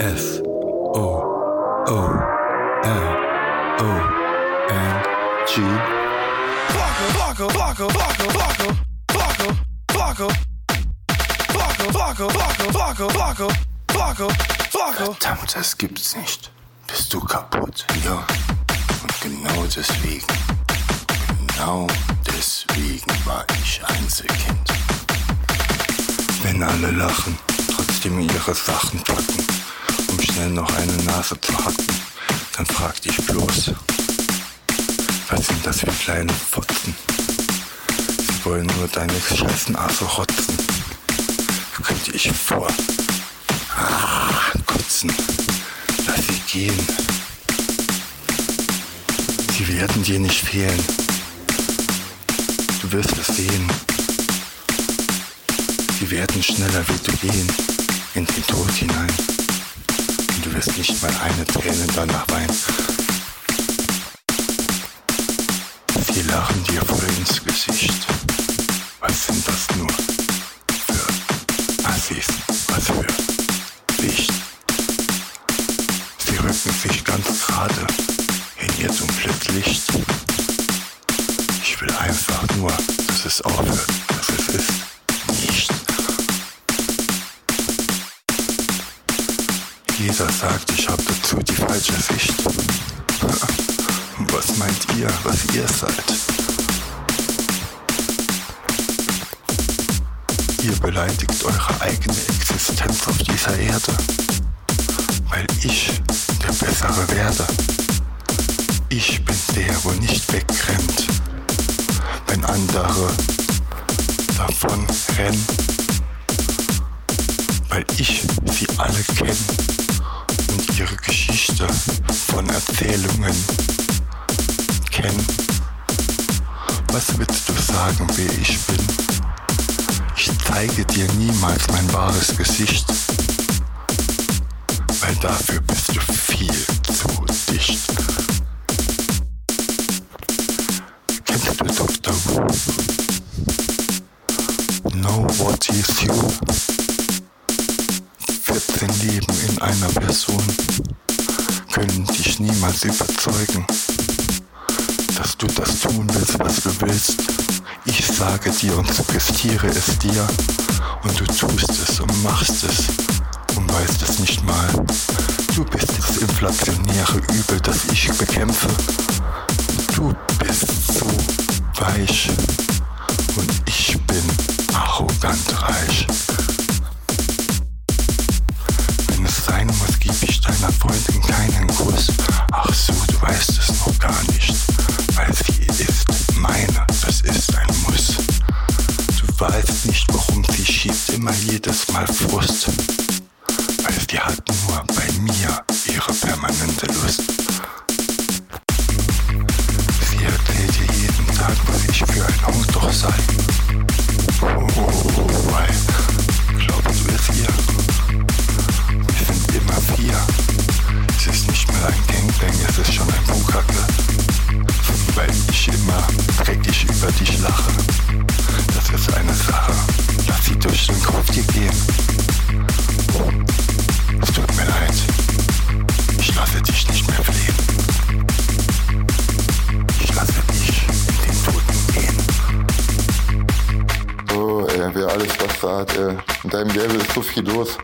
S O O L O N G. Flocko, Flocko, Flocko, Flocko, Flocko, Flocko, Flocko, Flocko, Flocko, Flocko, Flocko, Flocko, Flocko. Verdammt, das gibt's nicht. Bist du kaputt? Ja. Und genau deswegen, genau deswegen war ich Einzelkind. Wenn alle lachen, trotzdem ihre Sachen packen, um schnell noch eine Nase zu hacken, dann frag dich bloß, was sind das für kleine Fotzen? Sie wollen nur deine scheiß Nase rotzen. Könnte ich vor. Ah, kotzen. Lass sie gehen. Sie werden dir nicht fehlen. Du wirst es sehen. Sie werden schneller wie du gehen, in den Tod hinein. Du wirst nicht mal eine Träne danach weinen. Sie lachen dir voll ins Gesicht. Was sind das nur für Assis? Was für Licht? Sie rücken sich ganz gerade in ihr dunkles Licht. Ich will einfach nur, dass es aufhört, dass es ist. Jeder sagt, ich habe dazu die falsche Sicht. Was meint ihr, was ihr seid? Ihr beleidigt eure eigene Existenz auf dieser Erde, weil ich der Bessere werde. Ich bin der, wo nicht wegrennt, wenn andere davon rennen, weil ich sie alle kenne ihre Geschichte von Erzählungen kennen. Was willst du sagen, wer ich bin? Ich zeige dir niemals mein wahres Gesicht, weil dafür bist du viel zu dicht. Kennst du Dr. Who? Know what is you? 14 Leben in einer Person können dich niemals überzeugen, dass du das tun willst, was du willst. Ich sage dir und suggestiere es dir und du tust es und machst es und weißt es nicht mal. Du bist das inflationäre Übel, das ich bekämpfe. Du bist so weich Du weißt nicht, warum sie schiebt immer jedes Mal Frust, weil sie hat nur bei mir ihre permanente Lust. Sie erzählt dir jeden Tag, was ich für ein Hund doch sei. Oh, weil, glaubst du es ihr? Wir sind immer vier. Es ist nicht mehr ein Gangbang, es ist schon ein Bukacke. Weil ich immer dreckig über dich lache. Wer alles was sagt, ey. In deinem Level ist so viel los.